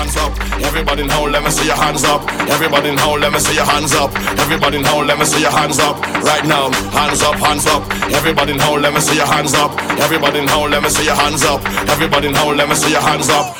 hands up. Everybody now, let me see your hands up. Everybody now, let me see your hands up. Everybody now, let me see your hands up. Right now, hands up, hands up. Everybody now, let me see your hands up. Everybody now, let me see your hands up. Everybody now, let me see your hands up.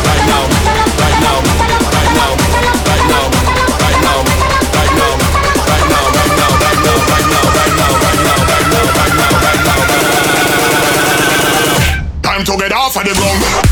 off of the ground.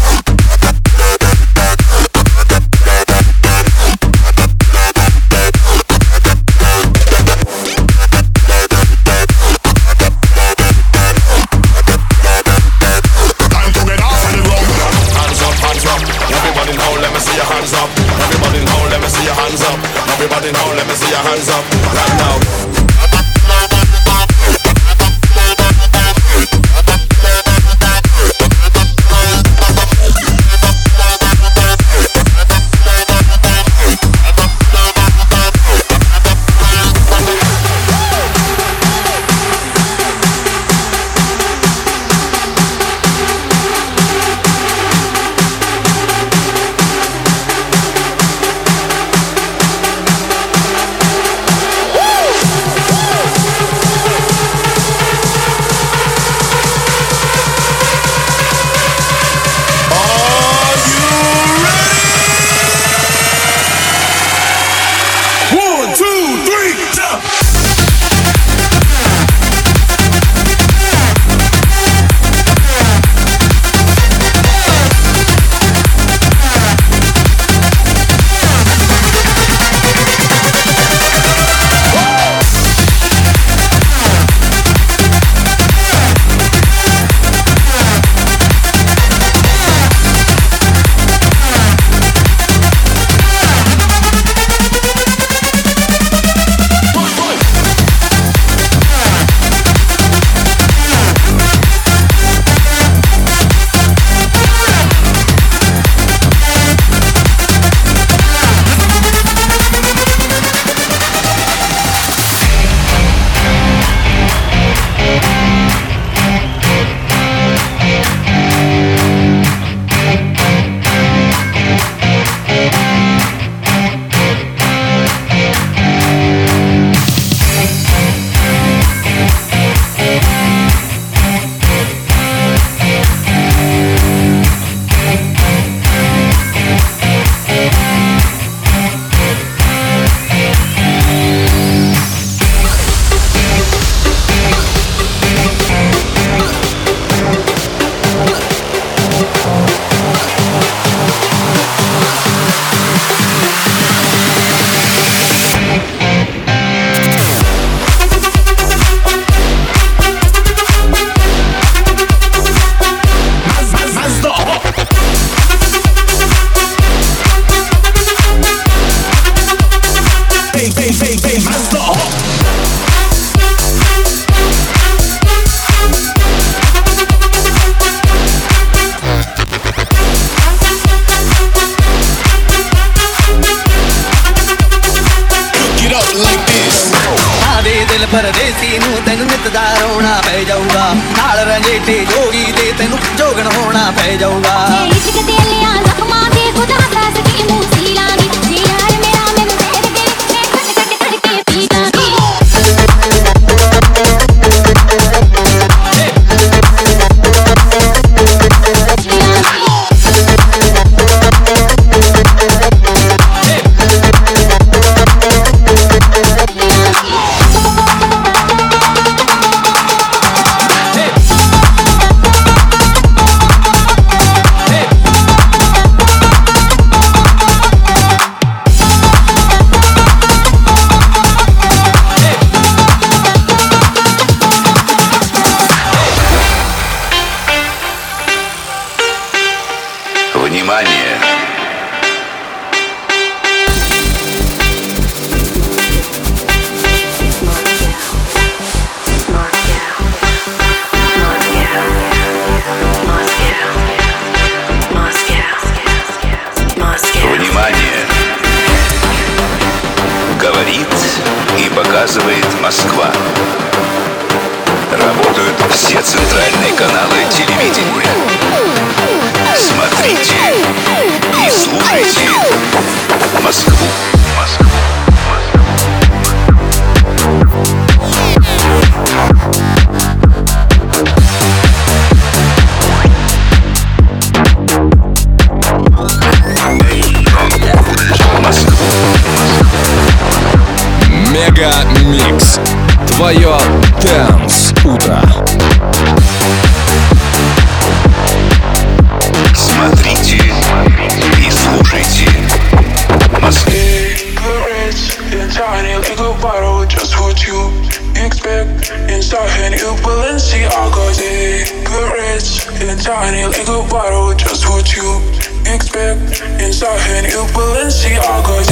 Expect. Inside new Balenciaga,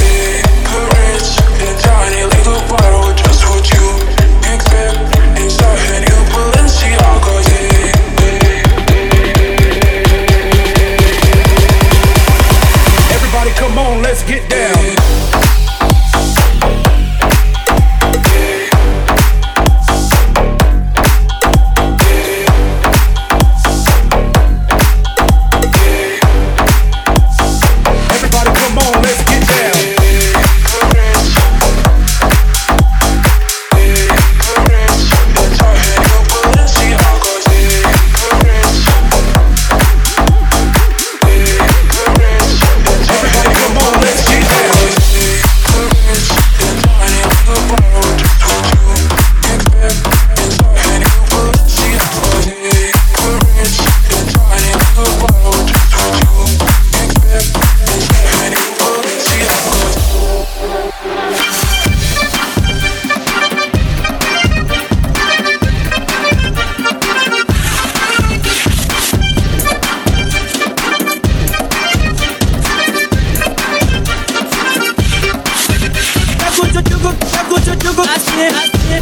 o tchutchuco assim, assim.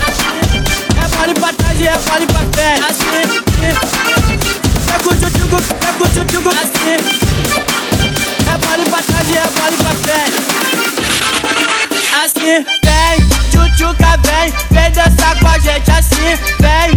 É vale pra trás e é vale pra frente, assim, tchutchuco, pega o tchutchuco assim. É vale pra trás e é vale pra frente. Assim, vem, tchutchuca vem, vem dançar com a gente assim, vem,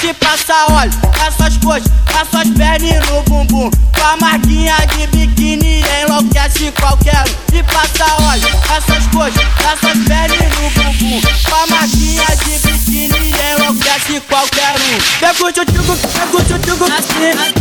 quente, passa óleo, nas suas coxas, nas suas pernas no bumbum, com a marquinha de biquíni enlouquece qualquer um, e passa óleo, nas suas coxas, nas suas pernas no bumbum, com a marquinha de biquíni enlouquece qualquer um. Pega o tchutchuco, pega o tchutchuco assim, assim.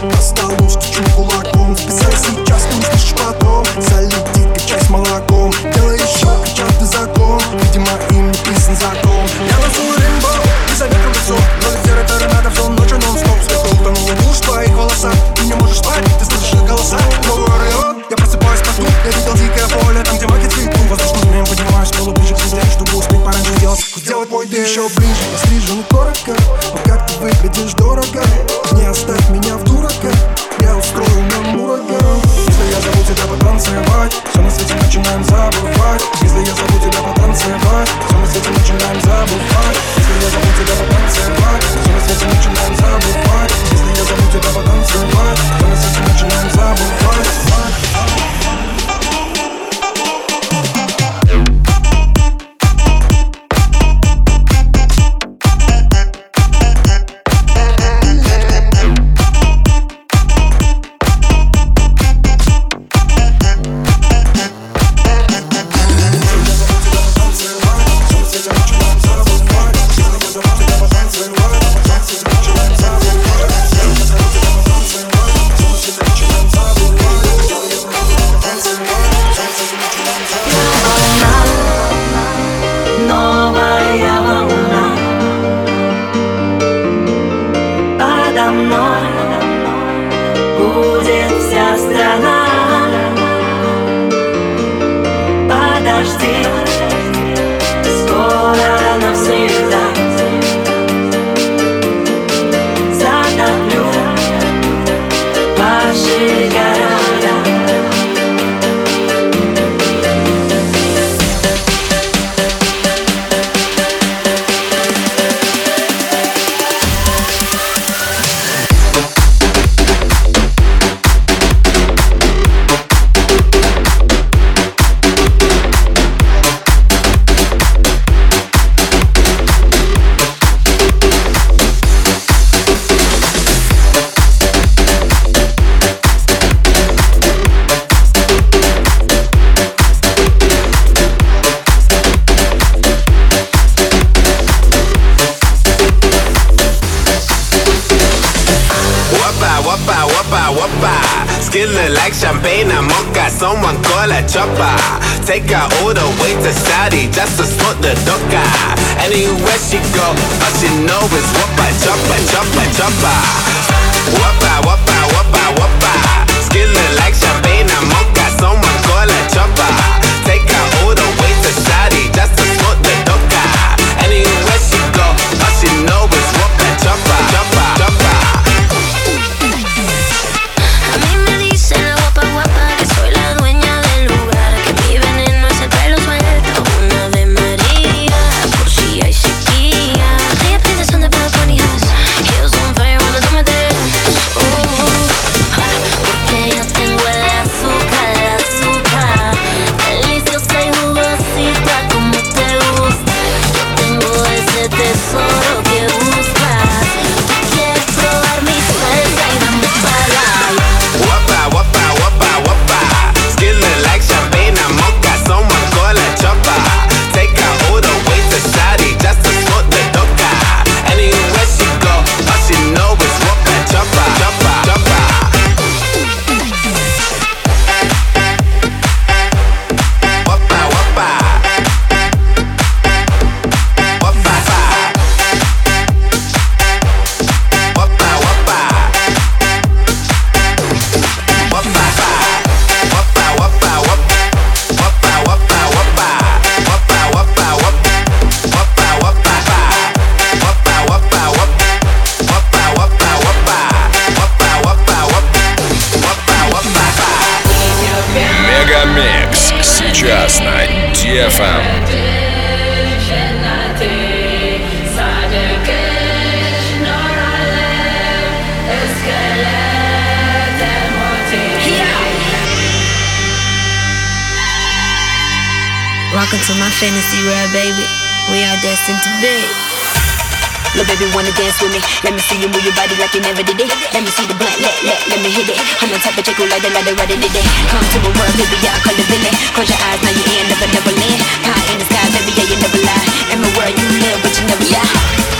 Cause the Если я забуду тебя потанцевать, то мы с этим начинаем забывать. Если я зову тебя потанцевать way to Saudi just to smoke the doka. Anywhere she go, all she know is chop a. chopper, chopper. Whopper, whopper. My fantasy world, baby. We are destined to be. Little baby wanna dance with me. Let me see you move your body like you never did it. Let me see the blunt, let, let, let me hit it. I'm the type of chick who like the, the, right it, it. Come to a world, baby, I call it villain. Close your eyes, now you ain't never, never land. High in the sky, baby, yeah, you never lie. In my world, you live, but you never die.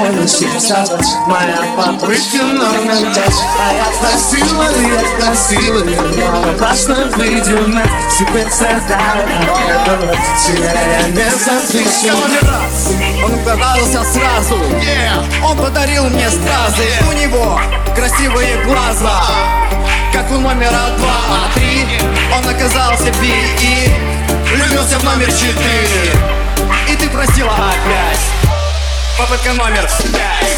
Моя попытка номер пять А я красивая, я красивая Но напрасно выйдем Теперь страдаю Себя я не запишу. Он угадался сразу. Он подарил мне стразы. У него красивые глаза Как у номера два, а три. Он оказался би и Влюбился в номер четыре Попытка номер. пять